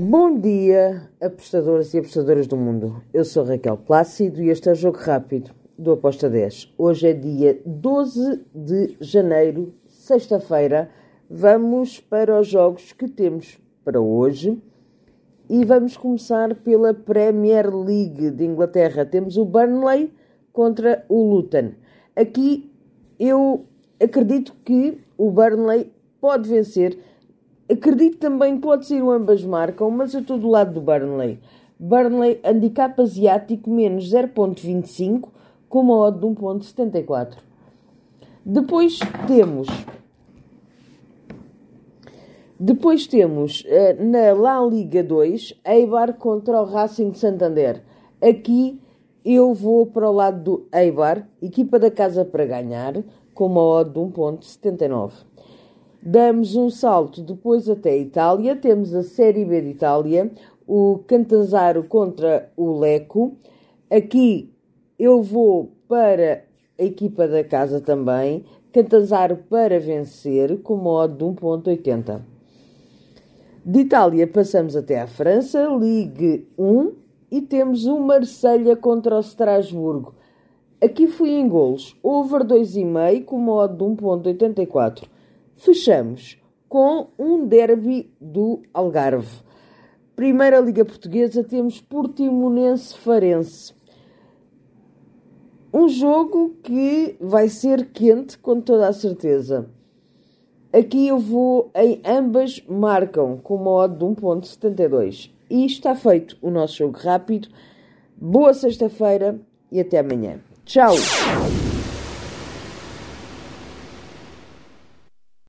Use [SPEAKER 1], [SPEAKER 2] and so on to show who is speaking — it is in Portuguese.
[SPEAKER 1] Bom dia, apostadores e apostadoras do mundo. Eu sou Raquel Plácido e este é o Jogo Rápido do Aposta 10. Hoje é dia 12 de janeiro, sexta-feira. Vamos para os jogos que temos para hoje e vamos começar pela Premier League de Inglaterra. Temos o Burnley contra o Luton. Aqui eu acredito que o Burnley pode vencer Acredito também que pode ser o ambas marcam, mas eu estou do lado do Burnley. Burnley, handicap asiático, menos 0.25, com uma odd de 1.74. Depois temos... Depois temos uh, na La Liga 2, Eibar contra o Racing de Santander. Aqui eu vou para o lado do Eibar, equipa da casa para ganhar, com uma odd de 1.79. Damos um salto depois até a Itália, temos a Série B de Itália, o Cantazaro contra o Leco. Aqui eu vou para a equipa da casa também, Cantazaro para vencer, com modo de 1.80. De Itália passamos até à França, Ligue 1, e temos o Marselha contra o Strasburgo. Aqui fui em golos, over 2,5 com modo de 1.84. Fechamos com um derby do Algarve. Primeira Liga Portuguesa temos Portimonense Farense. Um jogo que vai ser quente com toda a certeza. Aqui eu vou em ambas marcam com uma odd de 1.72. E está feito o nosso jogo rápido. Boa sexta-feira e até amanhã. Tchau!